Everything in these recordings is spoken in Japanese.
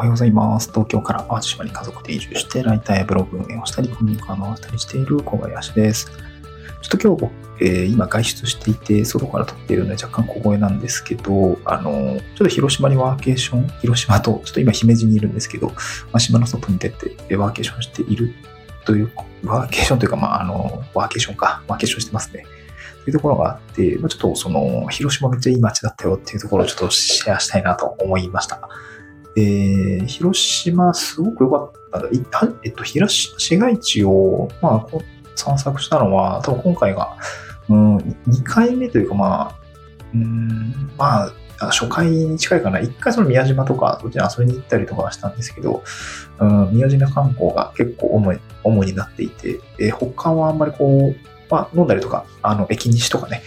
おはようございます。東京から淡路島に家族で移住して、ライターやブログ運営をしたり、コミュニカー回したりしている小林です。ちょっと今日、えー、今外出していて、外から撮っているので若干小声なんですけど、あの、ちょっと広島にワーケーション、広島と、ちょっと今姫路にいるんですけど、まあ、島の外に出てワーケーションしているという、ワーケーションというか、まあ、あの、ワーケーションか、ワーケーションしてますね。というところがあって、ま、ちょっとその、広島めっちゃいい街だったよっていうところをちょっとシェアしたいなと思いました。えー、広島すごく良かったいえっと、広島市街地を、まあ、散策したのは、多分今回が、うん、2回目というか、まあ、うん、まあ、初回に近いかな。一回その宮島とか、そっちに遊びに行ったりとかしたんですけど、うん、宮島観光が結構主に主になっていて、えー、他はあんまりこう、まあ、飲んだりとか、あの、駅西とかね、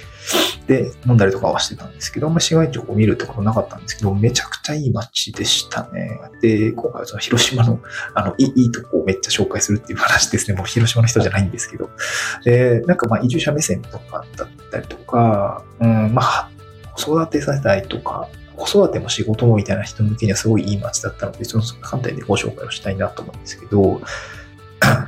で飲んだりとかはしてたんですけど、まあ、市街地を見るってことなかったんですけど、めちゃくちゃいい街でしたね。で、今回はその広島の、あの、いいいいとこをめっちゃ紹介するっていう話ですね。もう広島の人じゃないんですけど。で、なんかまあ移住者目線とかだったりとか、うん、まあ、子育て世代とか、子育ても仕事もみたいな人向けにはすごいいい街だったので、その観点でご紹介をしたいなと思うんですけど、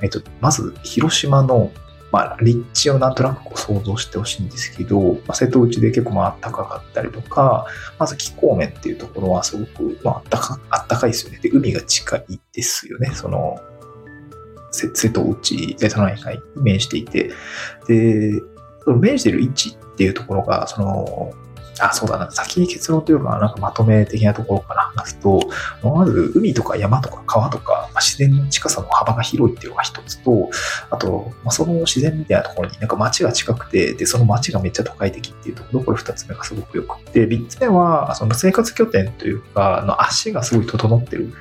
えっと、まず、広島のまあ、立地をなんとなくこう想像してほしいんですけど、まあ、瀬戸内で結構まあ暖かかったりとか、まず気候面っていうところはすごくまあ暖か暖かいですよね。で、海が近いですよね。その、瀬戸内、瀬戸内海に面していて、で、その面している位置っていうところが、その、あ、そうだな。先に結論というか、なんかまとめ的なところから話すと、まず海とか山とか川とか、まあ、自然の近さの幅が広いっていうのが一つと、あと、まあ、その自然みたいなところになんか街が近くて、で、その街がめっちゃ都会的っていうところ、これ二つ目がすごくよくて、三つ目は、その生活拠点というか、の足がすごい整ってる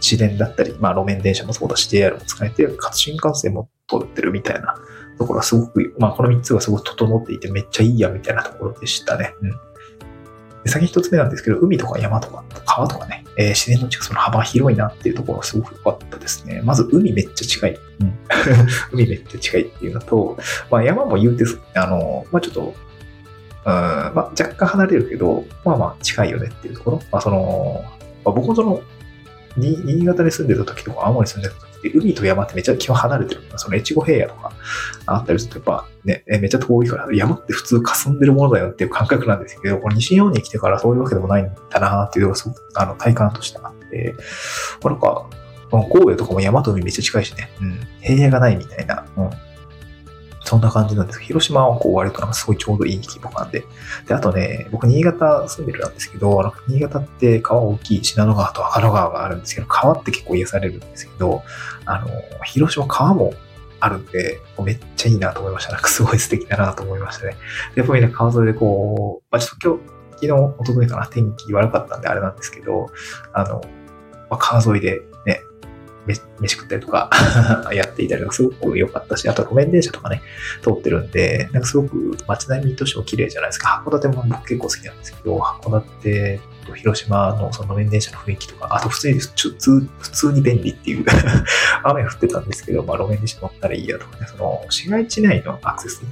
自然だったり、まあ路面電車もそうだし、JR も使えて、かつ新幹線も通ってるみたいなところはすごく、まあこの三つがすごく整っていてめっちゃいいやみたいなところでしたね。うん先一つ目なんですけど、海とか山とか川とかね、えー、自然の近くその幅広いなっていうところがすごく良かったですね。まず海めっちゃ近い。うん、海めっちゃ近いっていうのと、まあ山も言うて、あの、まあちょっと、うんまあ、若干離れるけど、まあまあ近いよねっていうところ。まあその、まあ、僕もその、新潟に住んでた時とか、青森に住んでた時って、海と山ってめっちゃ気は離れてる。その越後平野とかあったりすると、やっぱね、めっちゃ遠いから、山って普通霞んでるものだよっていう感覚なんですけど、この西日本に来てからそういうわけでもないんだなっていうのがすごく、あの、体感としてあって、なんか、神戸とかも山と海めっちゃ近いしね、うん、平野がないみたいな、うん、そんな感じなんです、広島はこう割となんかすごいちょうどいい規模感で。で、あとね、僕新潟住んでるなんですけど、あの新潟って川大きい信濃川と赤野川があるんですけど、川って結構癒されるんですけど、あの、広島川もあるんで、めっちゃいいなと思いました。なんかすごい素敵だなと思いましたね。で、やっぱりね、川沿いでこう、まあ、ちょっと今日、昨日、おとといかな、天気悪かったんであれなんですけど、あの、まあ、川沿いで、飯食ったりとか やっていたりとかすごく良かったし、あと路面電車とかね、通ってるんで、なんかすごく街並みとしても綺麗じゃないですか。函館も僕結構好きなんですけど、函館と広島のその路面電車の雰囲気とか、あと普通に、普通普通に便利っていう 雨降ってたんですけど、まあ路面電車乗ったらいいやとかね、その市街地内のアクセス。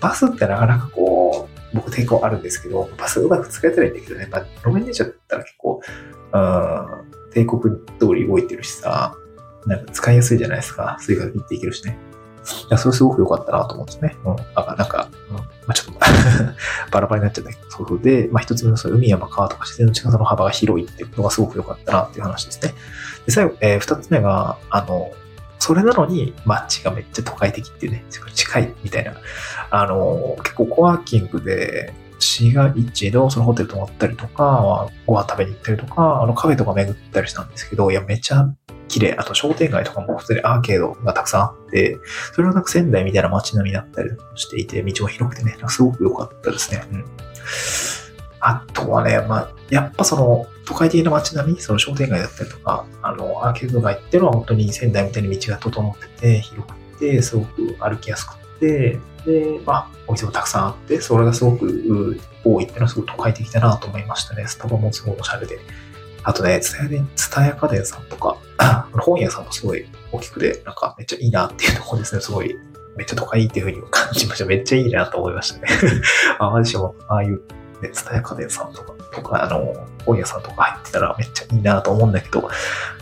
バスってなかなかこう、僕抵抗あるんですけど、バスうまく使えたらいいんだけどね、まあ、路面電車だったら結構、うん、帝国通り動いてるしさ、なんか使いやすいじゃないですか。 Suica で切っていけるしね。いや、それすごく良かったなと思うんですね。うん。あ、なんか、うん、まあちょっと バラバラになっちゃったけど、そうで、まあ一つ目のその海山川とか自然の近さの幅が広いっていうことがすごく良かったなっていう話ですね。で、最後、えー、二つ目が、あの、それなのに街がめっちゃ都会的っていうね、近いみたいな。あの、結構コワーキングで、市街地のそのホテル泊まったりとか、ご飯食べに行ったりとか、あのカフェとか巡ったりしたんですけど、いや、めちゃ綺麗。あと商店街とかも普通にアーケードがたくさんあって、それはなんか仙台みたいな街並みだったりしていて、道も広くてね、すごく良かったですね。うん。あとはね、まあ、やっぱその、都会的な街並み、その商店街だったりとか、あの、アーケード街っていうのは本当に仙台みたいに道が整ってて、広くて、すごく歩きやすくて、で、まあ、お店もたくさんあって、それがすごく多いっていうのはすごく都会的だなと思いましたね。スタバもすごいおしゃれで。あとね、ツタヤで、ツタヤ家電さんとか、本屋さんもすごい大きくて、なんかめっちゃいいなっていうところですね。すごい、めっちゃ都会っていう風に感じました。めっちゃいいなと思いましたね。あ、マジでも、ああいうね、ツタヤ家電さんとか、とか、あの、本屋さんとか入ってたらめっちゃいいなと思うんだけど、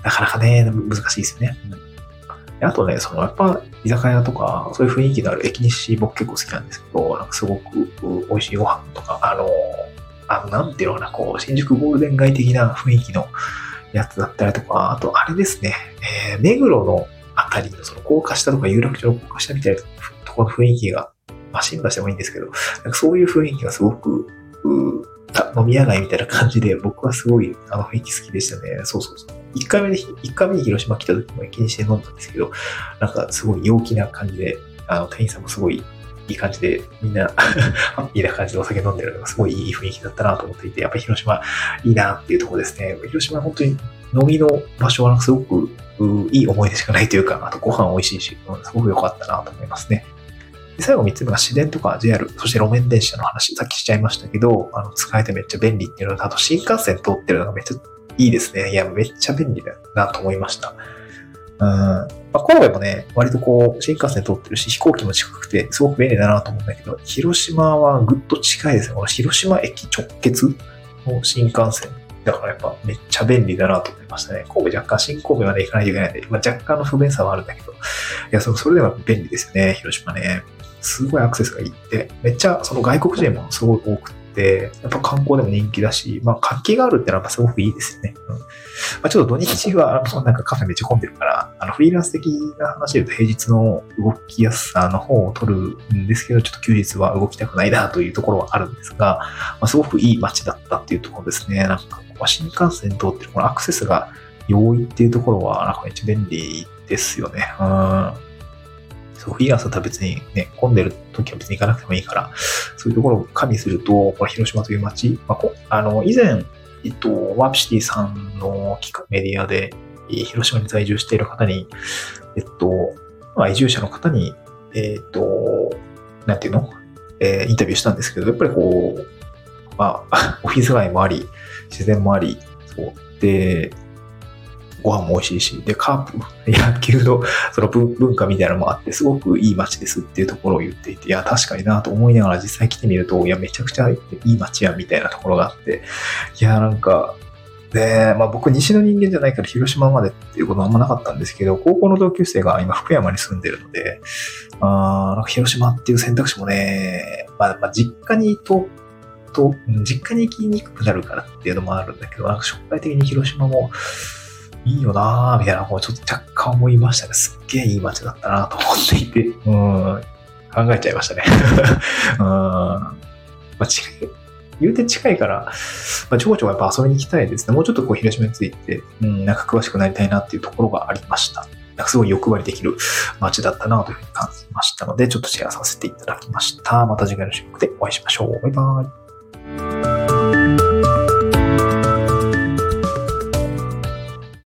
なかなかね、難しいですよね。あとね、そのやっぱ居酒屋とか、そういう雰囲気のある駅西僕結構好きなんですけど、なんかすごく美味しいご飯とか、あの、あの、なんていうのかな、こう、新宿ゴールデン街的な雰囲気のやつだったりとか、あとあれですね、えー、目黒のあたりのその高架下とか有楽町の高架下みたいなところの雰囲気が、まあ、新橋でもいいんですけど、なんかそういう雰囲気がすごく、飲み屋街みたいな感じで、僕はすごいあの雰囲気好きでしたね。そうそうそう。一回目で、一回目に広島来た時も気にして飲んだんですけど、なんかすごい陽気な感じで、あの、店員さんもすごいいい感じで、みんなハッピーな感じでお酒飲んでるのがすごいいい雰囲気だったなと思っていて、やっぱり広島いいなっていうところですね。広島本当に飲みの場所はすごくいい思い出しかないというか、あとご飯美味しいし、うんすごく良かったなと思いますね。で最後3つ目が市電とか JR、そして路面電車の話、さっきしちゃいましたけど、あの使えてめっちゃ便利っていうのと、あと新幹線通ってるのがめっちゃいいですね。いや、めっちゃ便利だなと思いました。うん。まあ、神戸もね、割とこう、新幹線通ってるし、飛行機も近くて、すごく便利だなと思うんだけど、広島はぐっと近いですね。この広島駅直結の新幹線。だからやっぱめっちゃ便利だなと思いましたね。神戸若干新神戸まで行かないといけないんで、まあ、若干の不便さはあるんだけど、いや、それでも便利ですよね、広島ね。すごいアクセスがいいって、めっちゃその外国人もすごい多くて、やっぱ観光でも人気だし、まあ活気があるってのはすごくいいですよね。うんまあ、ちょっと土日は、なんかカフェめっちゃ混んでるから、あのフリーランス的な話で言うと平日の動きやすさの方を取るんですけど、ちょっと休日は動きたくないなというところはあるんですが、まあ、すごくいい街だったっていうところですね。なんか新幹線通ってるこのアクセスが容易っていうところは、なんかめっちゃ便利ですよね。うんそう、フィギュアさんとは別にね、混んでる時は別に行かなくてもいいから、そういうところを加味すると、この広島という街、まあ、こあの、以前、えっと、ワープシティさんのメディアで、広島に在住している方に、えっと、まあ、移住者の方に、えっと、なんていうの？えー、インタビューしたんですけど、やっぱりこう、まあ、オフィス街もあり、自然もあり、そう。で、ご飯も美味しいし、で、カープ、野球のその文化みたいなのもあって、すごくいい街ですっていうところを言っていて、いや、確かになと思いながら実際来てみると、いや、めちゃくちゃいい街やみたいなところがあって、いや、なんか、で、まあ僕西の人間じゃないから広島までっていうことはあんまなかったんですけど、高校の同級生が今福山に住んでるので、あなんか広島っていう選択肢もね、まあ、まあ実家にと、と、実家に行きにくくなるからっていうのもあるんだけど、なんか将来的に広島も、いいよなぁ、みたいな、こうちょっと若干思いましたね。すっげえいい街だったなと思っていて、うん、考えちゃいましたね。うん、まあ、近い、言うて近いから、まあ、ちょこちょこやっぱ遊びに行きたいですね。もうちょっとこう広島について、うん、なんか詳しくなりたいなっていうところがありました。なんかすごい欲張りできる街だったなというふうに感じましたので、ちょっとシェアさせていただきました。また次回の収録でお会いしましょう。バイバイ。